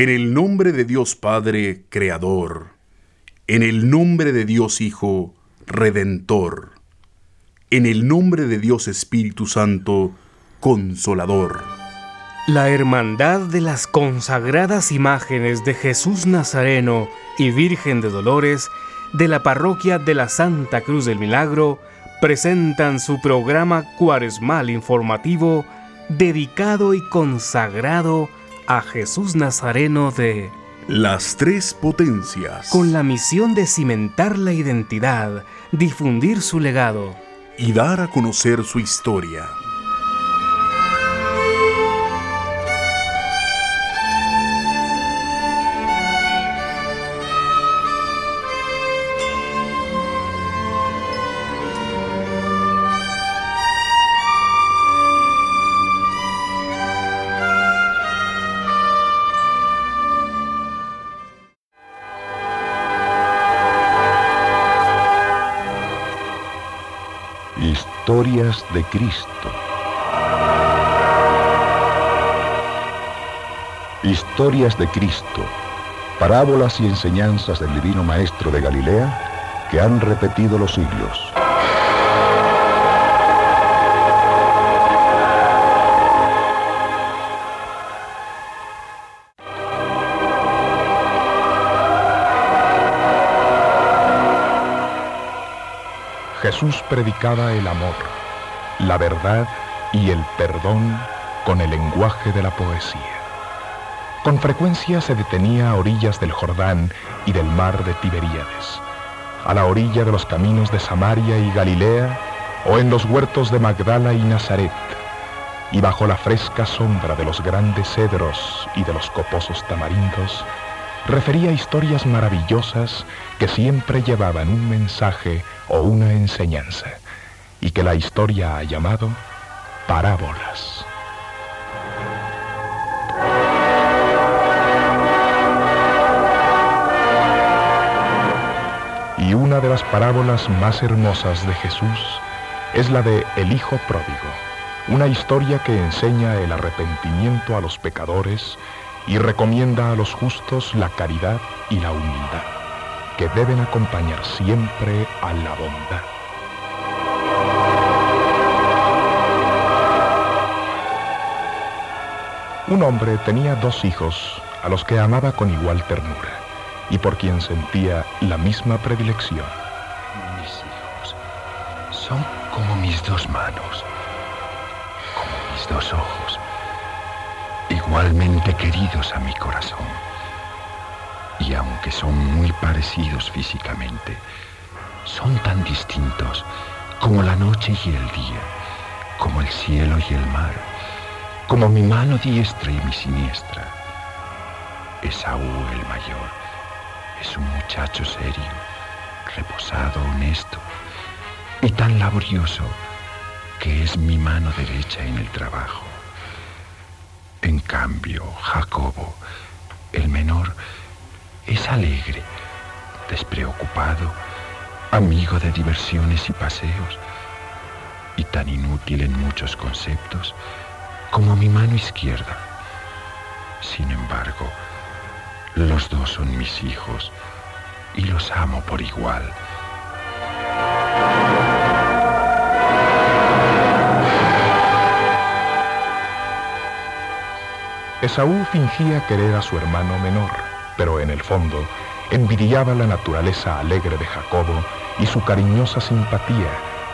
En el nombre de Dios Padre, Creador, en el nombre de Dios Hijo, Redentor, en el nombre de Dios Espíritu Santo, Consolador. La Hermandad de las consagradas imágenes de Jesús Nazareno y Virgen de Dolores de la Parroquia de la Santa Cruz del Milagro presentan su programa cuaresmal informativo dedicado y consagrado a Jesús Nazareno de Las Tres Potencias. Con la misión de cimentar la identidad, difundir su legado y dar a conocer su historia. Historias de Cristo. Historias de Cristo, parábolas y enseñanzas del Divino Maestro de Galilea que han repetido los siglos. Jesús predicaba el amor, la verdad y el perdón con el lenguaje de la poesía. Con frecuencia se detenía a orillas del Jordán y del mar de Tiberíades, a la orilla de los caminos de Samaria y Galilea o en los huertos de Magdala y Nazaret, y bajo la fresca sombra de los grandes cedros y de los coposos tamarindos, refería historias maravillosas que siempre llevaban un mensaje o una enseñanza, y que la historia ha llamado parábolas. Y una de las parábolas más hermosas de Jesús es la de El Hijo Pródigo, una historia que enseña el arrepentimiento a los pecadores y recomienda a los justos la caridad y la humildad, que deben acompañar siempre a la bondad. Un hombre tenía dos hijos a los que amaba con igual ternura y por quien sentía la misma predilección. Mis hijos son como mis dos manos, como mis dos ojos igualmente queridos a mi corazón. Y aunque son muy parecidos físicamente, son tan distintos como la noche y el día, como el cielo y el mar, como mi mano diestra y mi siniestra. Esaú el mayor es un muchacho serio, reposado, honesto y tan laborioso que es mi mano derecha en el trabajo. En cambio, Jacobo, el menor, es alegre, despreocupado, amigo de diversiones y paseos, y tan inútil en muchos conceptos como mi mano izquierda. Sin embargo, los dos son mis hijos y los amo por igual. Esaú fingía querer a su hermano menor, pero en el fondo envidiaba la naturaleza alegre de Jacobo y su cariñosa simpatía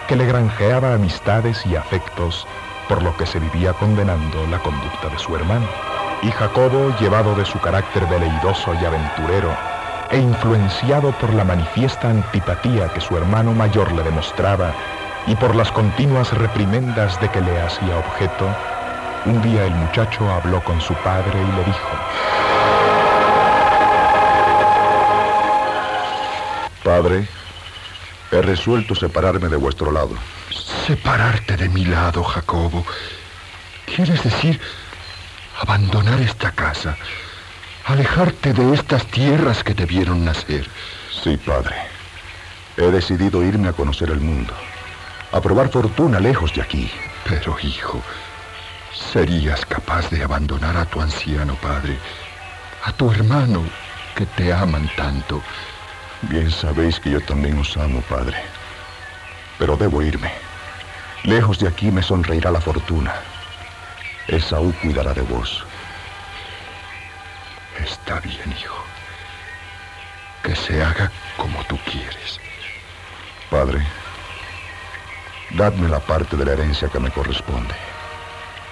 que le granjeaba amistades y afectos, por lo que se vivía condenando la conducta de su hermano. Y Jacobo, llevado de su carácter veleidoso y aventurero, e influenciado por la manifiesta antipatía que su hermano mayor le demostraba y por las continuas reprimendas de que le hacía objeto, un día el muchacho habló con su padre y le dijo, Padre, he resuelto separarme de vuestro lado. Separarte de mi lado, Jacobo. ¿Quieres decir abandonar esta casa? Alejarte de estas tierras que te vieron nacer. Sí, padre. He decidido irme a conocer el mundo, a probar fortuna lejos de aquí. Pero, hijo, ¿Serías capaz de abandonar a tu anciano padre, a tu hermano que te aman tanto. Bien sabéis que yo también os amo, padre. Pero debo irme. Lejos de aquí me sonreirá la fortuna. Esaú cuidará de vos. Está bien, hijo. Que se haga como tú quieres. Padre, dadme la parte de la herencia que me corresponde.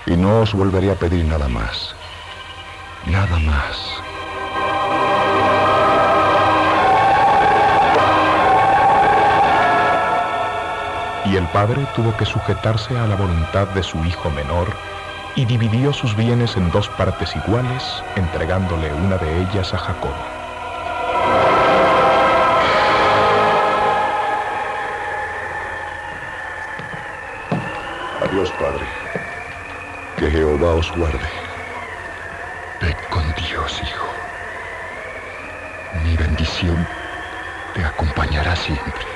Y no os volveré a pedir nada más. Nada más. Y el padre tuvo que sujetarse a la voluntad de su hijo menor y dividió sus bienes en dos partes iguales, entregándole una de ellas a Jacob. Adiós, Padre. Que Jehová os guarde. Ve con Dios, hijo. Mi bendición te acompañará siempre.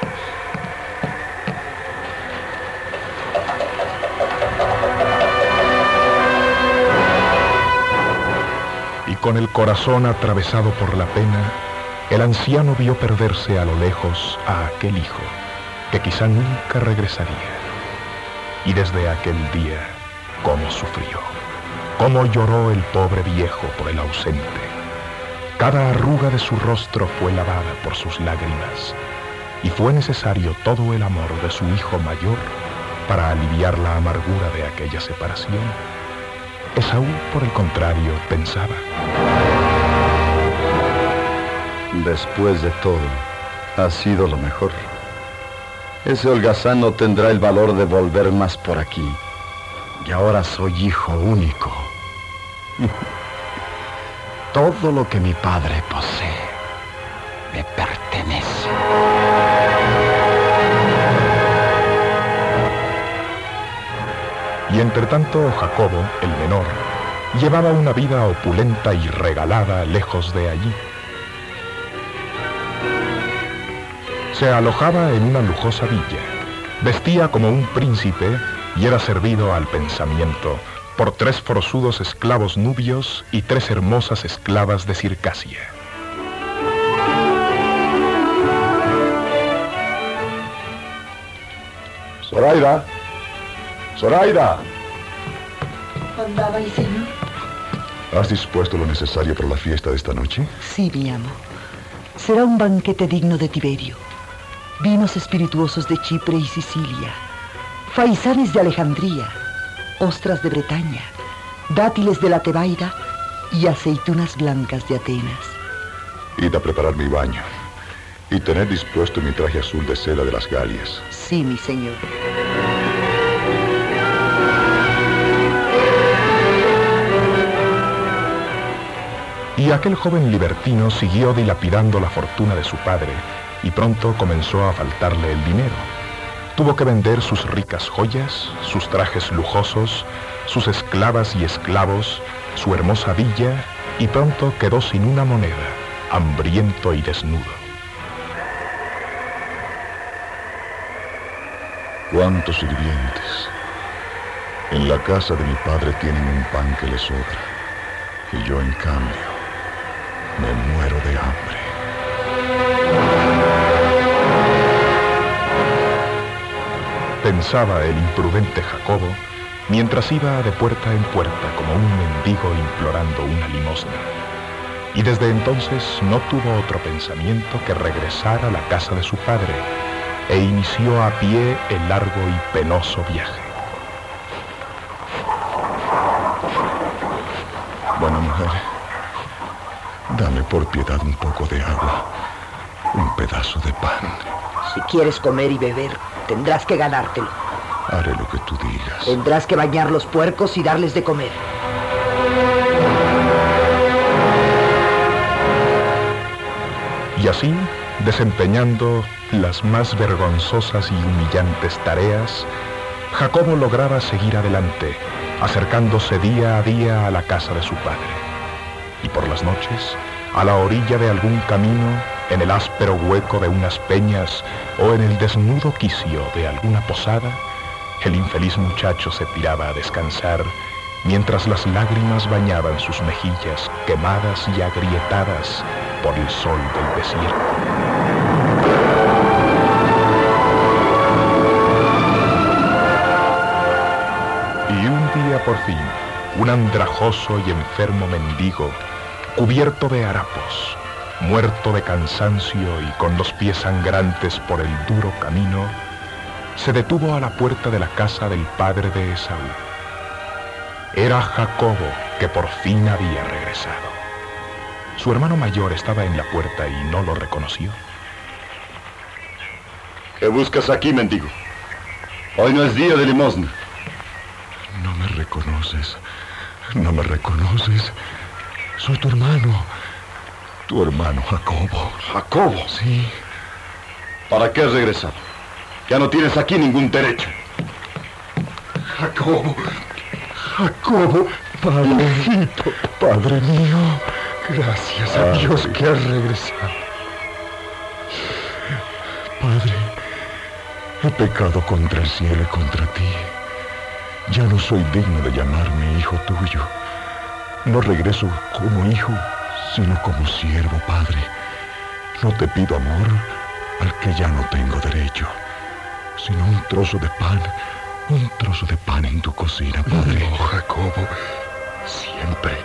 Con el corazón atravesado por la pena, el anciano vio perderse a lo lejos a aquel hijo, que quizá nunca regresaría. Y desde aquel día, cómo sufrió, cómo lloró el pobre viejo por el ausente. Cada arruga de su rostro fue lavada por sus lágrimas, y fue necesario todo el amor de su hijo mayor para aliviar la amargura de aquella separación. Esaú, por el contrario, pensaba. Después de todo, ha sido lo mejor. Ese holgazán no tendrá el valor de volver más por aquí. Y ahora soy hijo único. Todo lo que mi padre posee Y entre tanto, Jacobo, el menor, llevaba una vida opulenta y regalada lejos de allí. Se alojaba en una lujosa villa, vestía como un príncipe y era servido al pensamiento por tres forzudos esclavos nubios y tres hermosas esclavas de Circasia. Zoraida. Zoraida. ¿Andaba ahí, señor? ¿Has dispuesto lo necesario para la fiesta de esta noche? Sí, mi amo. Será un banquete digno de Tiberio. Vinos espirituosos de Chipre y Sicilia, faisanes de Alejandría, ostras de Bretaña, dátiles de la Tebaida y aceitunas blancas de Atenas. Id a preparar mi baño y tener dispuesto mi traje azul de seda de las Galias. Sí, mi señor. Y aquel joven libertino siguió dilapidando la fortuna de su padre y pronto comenzó a faltarle el dinero. Tuvo que vender sus ricas joyas, sus trajes lujosos, sus esclavas y esclavos, su hermosa villa y pronto quedó sin una moneda, hambriento y desnudo. ¿Cuántos sirvientes? En la casa de mi padre tienen un pan que les sobra. Y yo, en cambio, me muero de hambre. Pensaba el imprudente Jacobo mientras iba de puerta en puerta como un mendigo implorando una limosna. Y desde entonces no tuvo otro pensamiento que regresar a la casa de su padre e inició a pie el largo y penoso viaje. Buena mujer, dame por piedad un poco de agua, un pedazo de pan. Si quieres comer y beber, tendrás que ganártelo. Haré lo que tú digas. Tendrás que bañar los puercos y darles de comer. Y así, desempeñando las más vergonzosas y humillantes tareas, Jacobo lograba seguir adelante, acercándose día a día a la casa de su padre. Y por las noches, a la orilla de algún camino, en el áspero hueco de unas peñas o en el desnudo quicio de alguna posada, el infeliz muchacho se tiraba a descansar mientras las lágrimas bañaban sus mejillas quemadas y agrietadas por el sol del desierto. Y un día por fin, un andrajoso y enfermo mendigo, cubierto de harapos, muerto de cansancio y con los pies sangrantes por el duro camino, se detuvo a la puerta de la casa del padre de Esaú. Era Jacobo que por fin había regresado. Su hermano mayor estaba en la puerta y no lo reconoció. ¿Qué buscas aquí, mendigo? Hoy no es día de limosna. No me reconoces. No me reconoces. Soy tu hermano. Tu hermano Jacobo. ¿Jacobo? Sí. ¿Para qué has regresado? Ya no tienes aquí ningún derecho. Jacobo. Jacobo. Padrecito. Padre mío. Gracias a Dios que has regresado. Padre, he pecado contra el cielo y contra ti. Ya no soy digno de llamarme hijo tuyo. No regreso como hijo, sino como siervo, Padre. No te pido amor al que ya no tengo derecho, sino un trozo de pan, un trozo de pan en tu cocina, Padre. No, Jacobo. Siempre,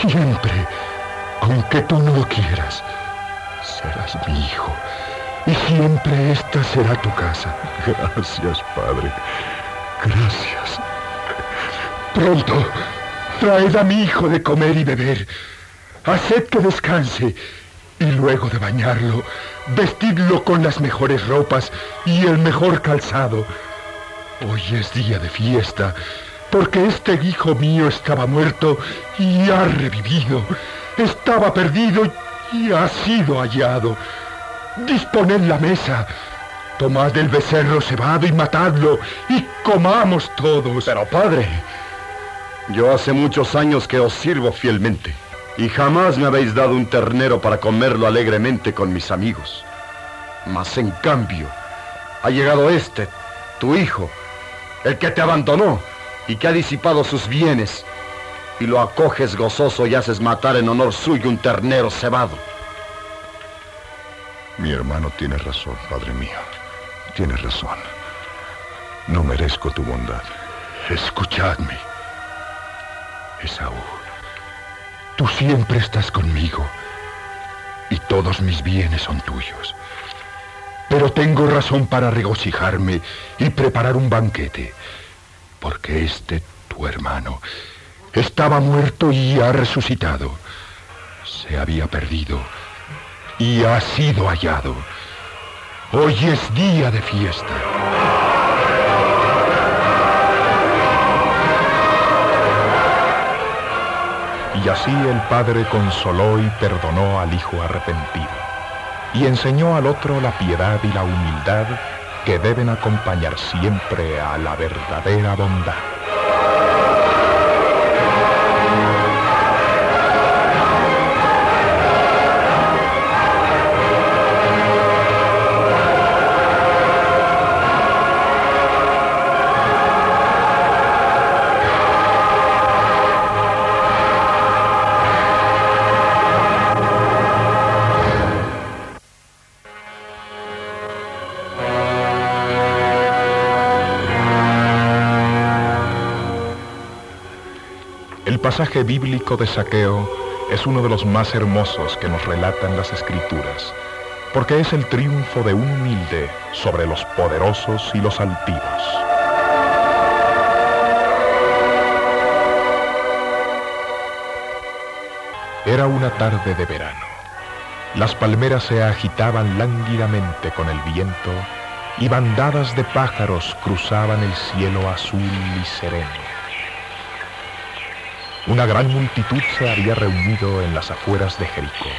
siempre, aunque tú no lo quieras, serás mi hijo. Y siempre esta será tu casa. Gracias, Padre. Gracias. Pronto, traed a mi hijo de comer y beber. Haced que descanse. Y luego de bañarlo, vestidlo con las mejores ropas y el mejor calzado. Hoy es día de fiesta, porque este hijo mío estaba muerto y ha revivido. Estaba perdido y ha sido hallado. Disponed la mesa. Tomad el becerro cebado y matadlo, y comamos todos. Pero padre, yo hace muchos años que os sirvo fielmente, y jamás me habéis dado un ternero para comerlo alegremente con mis amigos. Mas en cambio, ha llegado este, tu hijo, el que te abandonó y que ha disipado sus bienes, y lo acoges gozoso y haces matar en honor suyo un ternero cebado. Mi hermano tiene razón, Padre mío. Tiene razón. No merezco tu bondad. Escuchadme. Esaú, tú siempre estás conmigo y todos mis bienes son tuyos. Pero tengo razón para regocijarme y preparar un banquete, porque este, tu hermano, estaba muerto y ha resucitado. Se había perdido y ha sido hallado. Hoy es día de fiesta. Y así el padre consoló y perdonó al hijo arrepentido, y enseñó al otro la piedad y la humildad que deben acompañar siempre a la verdadera bondad. Pasaje bíblico de Saqueo es uno de los más hermosos que nos relatan las escrituras, porque es el triunfo de un humilde sobre los poderosos y los altivos. Era una tarde de verano. Las palmeras se agitaban lánguidamente con el viento y bandadas de pájaros cruzaban el cielo azul y sereno. Una gran multitud se había reunido en las afueras de Jericó.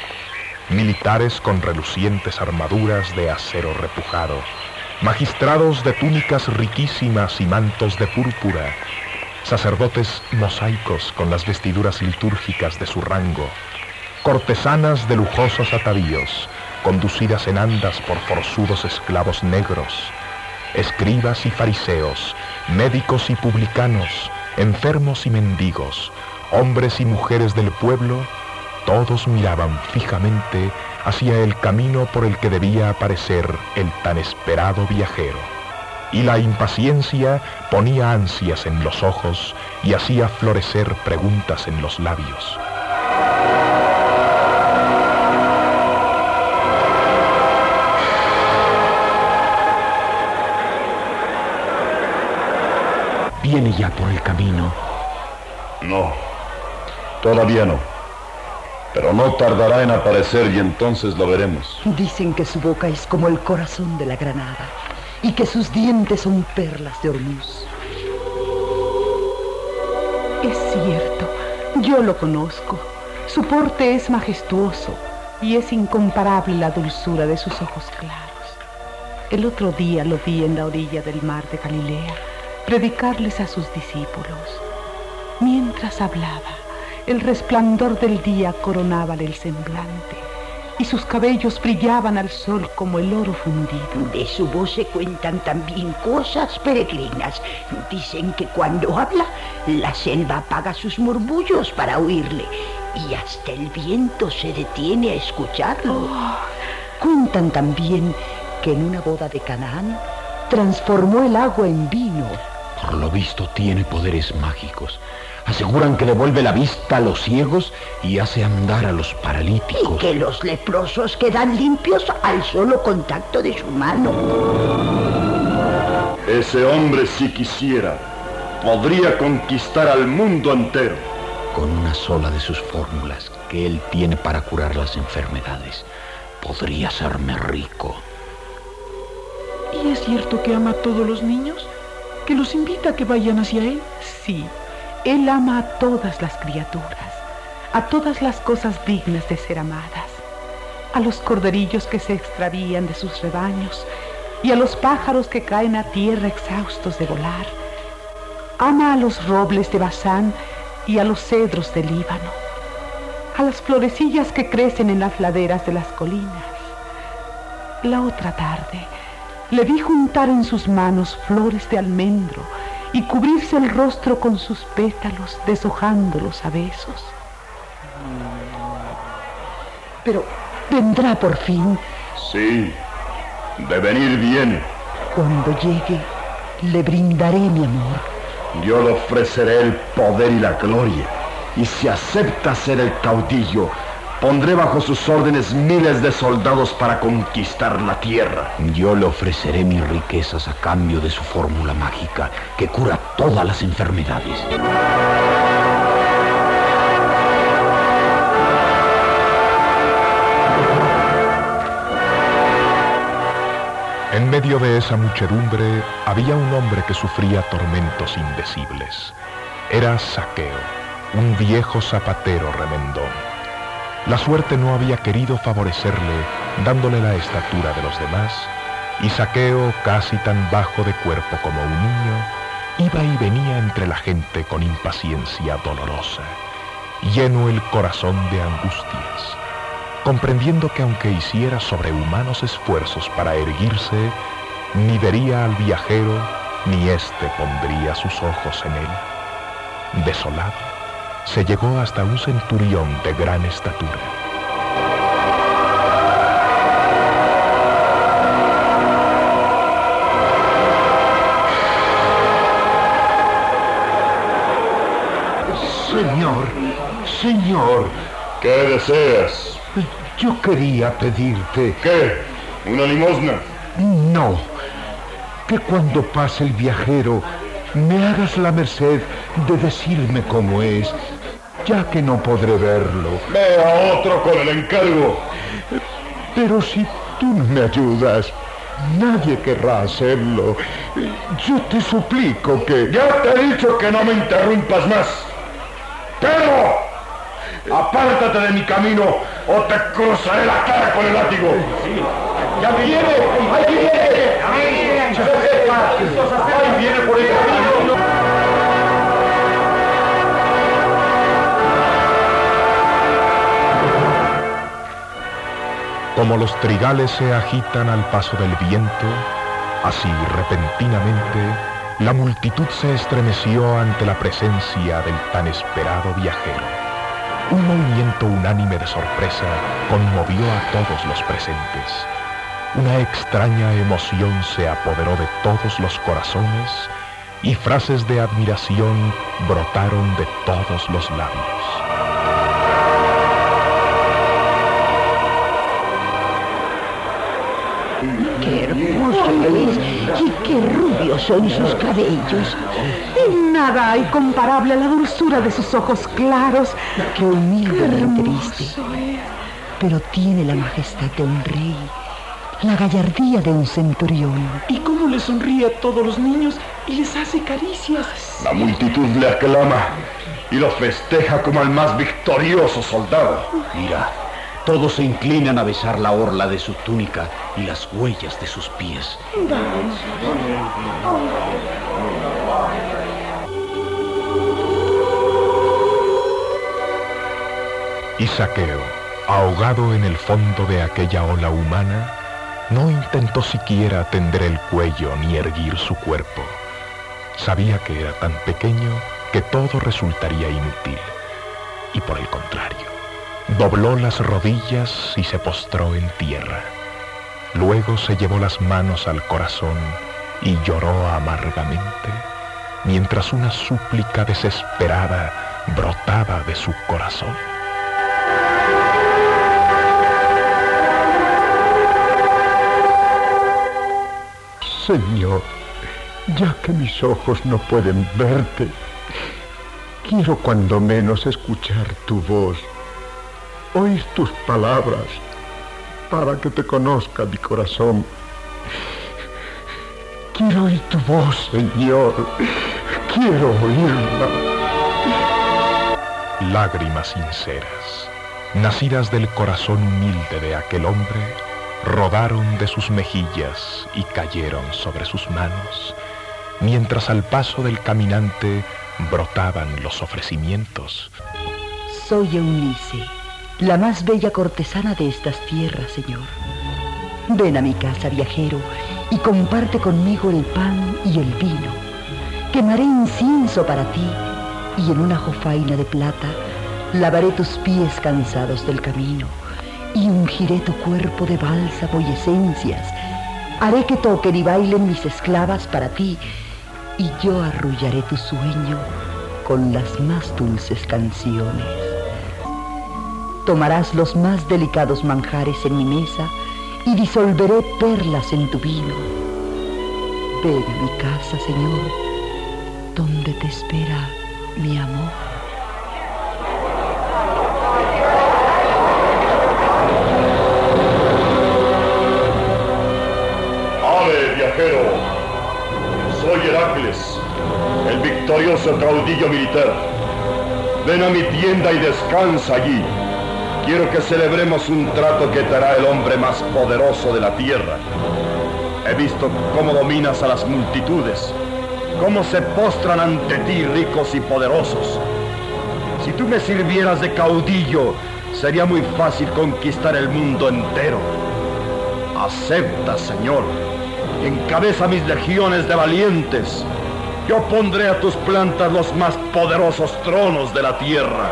Militares con relucientes armaduras de acero repujado, magistrados de túnicas riquísimas y mantos de púrpura, sacerdotes mosaicos con las vestiduras litúrgicas de su rango, cortesanas de lujosos atavíos, conducidas en andas por forzudos esclavos negros, escribas y fariseos, médicos y publicanos, enfermos y mendigos, hombres y mujeres del pueblo, todos miraban fijamente hacia el camino por el que debía aparecer el tan esperado viajero. Y la impaciencia ponía ansias en los ojos y hacía florecer preguntas en los labios. ¿Viene ya por el camino? No, todavía no. Pero no tardará en aparecer y entonces lo veremos. Dicen que su boca es como el corazón de la granada y que sus dientes son perlas de Hormuz. Es cierto, yo lo conozco. Su porte es majestuoso y es incomparable la dulzura de sus ojos claros. El otro día lo vi en la orilla del mar de Galilea predicarles a sus discípulos. Mientras hablaba, el resplandor del día coronábale el semblante y sus cabellos brillaban al sol como el oro fundido. De su voz se cuentan también cosas peregrinas. Dicen que cuando habla, la selva apaga sus murmullos para oírle y hasta el viento se detiene a escucharlo. Oh, cuentan también que en una boda de Canaán transformó el agua en vino por lo visto tiene poderes mágicos. Aseguran que devuelve la vista a los ciegos y hace andar a los paralíticos. Y que los leprosos quedan limpios al solo contacto de su mano. Ese hombre, si quisiera, podría conquistar al mundo entero. Con una sola de sus fórmulas que él tiene para curar las enfermedades, podría hacerme rico. ¿Y es cierto que ama a todos los niños? que los invita a que vayan hacia Él? Sí, Él ama a todas las criaturas, a todas las cosas dignas de ser amadas, a los corderillos que se extravían de sus rebaños y a los pájaros que caen a tierra exhaustos de volar. Ama a los robles de Bazán y a los cedros del Líbano, a las florecillas que crecen en las laderas de las colinas. La otra tarde, le vi juntar en sus manos flores de almendro y cubrirse el rostro con sus pétalos, deshojándolos a besos. Pero vendrá por fin. Sí, de venir viene. Cuando llegue, le brindaré mi amor. Yo le ofreceré el poder y la gloria. Y si acepta ser el caudillo, Pondré bajo sus órdenes miles de soldados para conquistar la tierra. Yo le ofreceré mis riquezas a cambio de su fórmula mágica que cura todas las enfermedades. En medio de esa muchedumbre había un hombre que sufría tormentos indecibles. Era Saqueo, un viejo zapatero remendón. La suerte no había querido favorecerle dándole la estatura de los demás, y Saqueo, casi tan bajo de cuerpo como un niño, iba y venía entre la gente con impaciencia dolorosa, lleno el corazón de angustias, comprendiendo que aunque hiciera sobrehumanos esfuerzos para erguirse, ni vería al viajero, ni éste pondría sus ojos en él. Desolado, se llegó hasta un centurión de gran estatura. Señor, señor. ¿Qué deseas? Yo quería pedirte... ¿Qué? ¿Una limosna? No. Que cuando pase el viajero me hagas la merced de decirme cómo es, ya que no podré verlo. Ve a otro con el encargo. Pero si tú no me ayudas, nadie querrá hacerlo. Yo te suplico que... Ya te he dicho que no me interrumpas más. ¡Pero! Apártate de mi camino o te cruzaré la cara con el látigo. ¡Ya viene! ¡Ahí viene! ¡Ahí viene por el camino! Como los trigales se agitan al paso del viento, así repentinamente La multitud se estremeció ante la presencia del tan esperado viajero. Un movimiento unánime de sorpresa conmovió a todos los presentes. Una extraña emoción se apoderó de todos los corazones y frases de admiración brotaron de todos los labios. ¡Qué hermoso es! ¡Y qué rubios son sus cabellos! Nada hay comparable a la dulzura de sus ojos claros. ¡Qué humildemente viste! Pero tiene la majestad de un rey, la gallardía de un centurión. ¿Y cómo le sonríe a todos los niños y les hace caricias? La multitud le aclama y lo festeja como al más victorioso soldado. Mira, todos se inclinan a besar la orla de su túnica y las huellas de sus pies. Y Saqueo, ahogado en el fondo de aquella ola humana, no intentó siquiera tender el cuello ni erguir su cuerpo. Sabía que era tan pequeño que todo resultaría inútil. Y por el contrario, dobló las rodillas y se postró en tierra. Luego se llevó las manos al corazón y lloró amargamente, mientras una súplica desesperada brotaba de su corazón. Señor, ya que mis ojos no pueden verte, quiero cuando menos escuchar tu voz, oír tus palabras, para que te conozca mi corazón. Quiero oír tu voz, Señor. Quiero oírla. Lágrimas sinceras, nacidas del corazón humilde de aquel hombre, rodaron de sus mejillas y cayeron sobre sus manos, mientras al paso del caminante brotaban los ofrecimientos. Soy Eunice, la más bella cortesana de estas tierras, Señor. Ven a mi casa, viajero, y comparte conmigo el pan y el vino. Quemaré incienso para ti, y en una jofaina de plata lavaré tus pies cansados del camino y ungiré tu cuerpo de bálsamo y esencias. Haré que toquen y bailen mis esclavas para ti, y yo arrullaré tu sueño con las más dulces canciones. Tomarás los más delicados manjares en mi mesa y disolveré perlas en tu vino. Ven a mi casa, Señor, donde te espera mi amor. Soy Heracles, el victorioso caudillo militar. Ven a mi tienda y descansa allí. Quiero que celebremos un trato que te hará el hombre más poderoso de la tierra. He visto cómo dominas a las multitudes, cómo se postran ante ti ricos y poderosos. Si tú me sirvieras de caudillo, sería muy fácil conquistar el mundo entero. Acepta, Señor. Encabeza mis legiones de valientes. Yo pondré a tus plantas los más poderosos tronos de la tierra.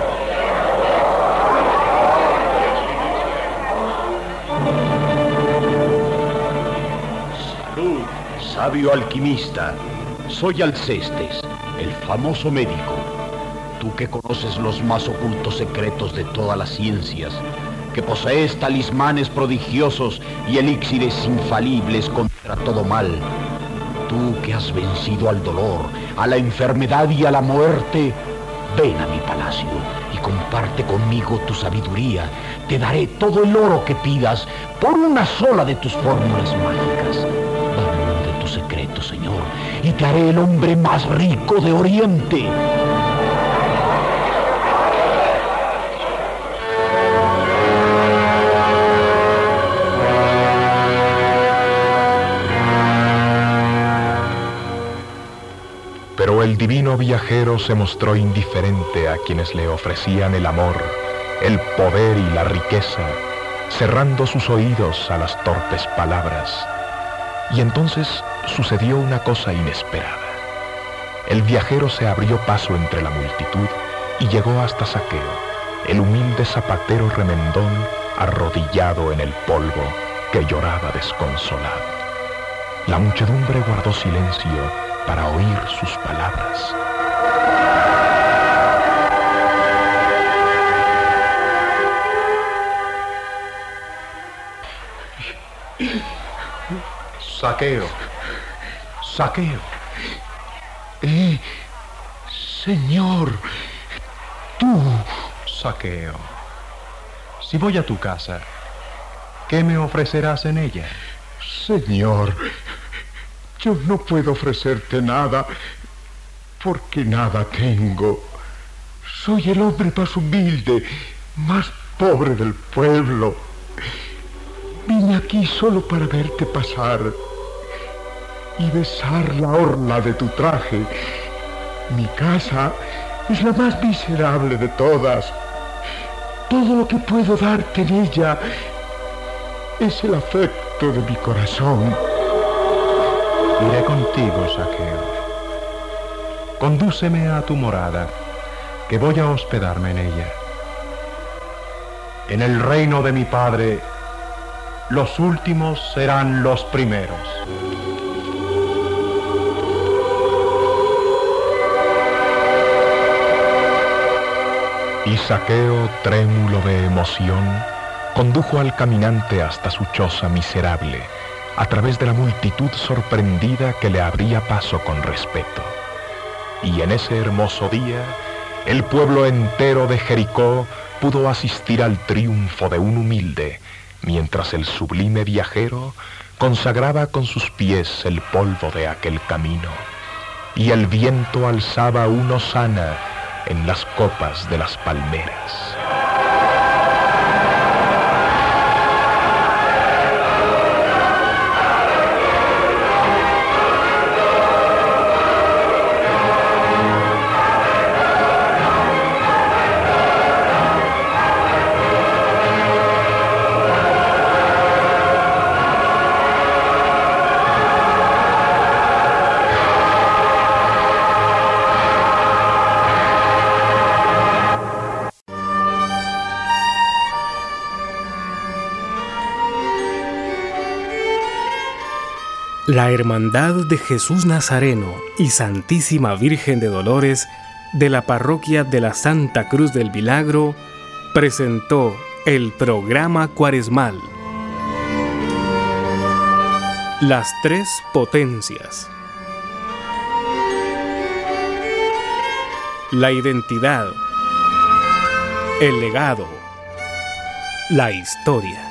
Sabio alquimista. Soy Alcestes, el famoso médico. Tú que conoces los más ocultos secretos de todas las ciencias, que posees talismanes prodigiosos y elixires infalibles contra todo mal. Tú que has vencido al dolor, a la enfermedad y a la muerte, ven a mi palacio y comparte conmigo tu sabiduría. Te daré todo el oro que pidas por una sola de tus fórmulas mágicas. Señor, y te haré el hombre más rico de Oriente. Pero el divino viajero se mostró indiferente a quienes le ofrecían el amor, el poder y la riqueza, cerrando sus oídos a las torpes palabras. Y entonces sucedió una cosa inesperada. el viajero se abrió paso entre la multitud y llegó hasta Saqueo, el humilde zapatero remendón arrodillado en el polvo que lloraba desconsolado. La muchedumbre guardó silencio para oír sus palabras. Saqueo, saqueo. Eh, señor, tú. Saqueo. Si voy a tu casa, ¿qué me ofrecerás en ella? Señor, yo no puedo ofrecerte nada porque nada tengo. Soy el hombre más humilde, más pobre del pueblo. Vine aquí solo para verte pasar y besar la orla de tu traje. Mi casa es la más miserable de todas. Todo lo que puedo darte en ella es el afecto de mi corazón. Iré contigo, Saqueo. Condúceme a tu morada, que voy a hospedarme en ella. En el reino de mi Padre, los últimos serán los primeros. Y Saqueo, trémulo de emoción, condujo al caminante hasta su choza miserable, a través de la multitud sorprendida que le abría paso con respeto. Y en ese hermoso día, el pueblo entero de Jericó pudo asistir al triunfo de un humilde, mientras el sublime viajero consagraba con sus pies el polvo de aquel camino, y el viento alzaba un hosana en las copas de las palmeras. La Hermandad de Jesús Nazareno y Santísima Virgen de Dolores de la Parroquia de la Santa Cruz del Milagro presentó el programa cuaresmal. Las tres potencias. La identidad. El legado. La historia.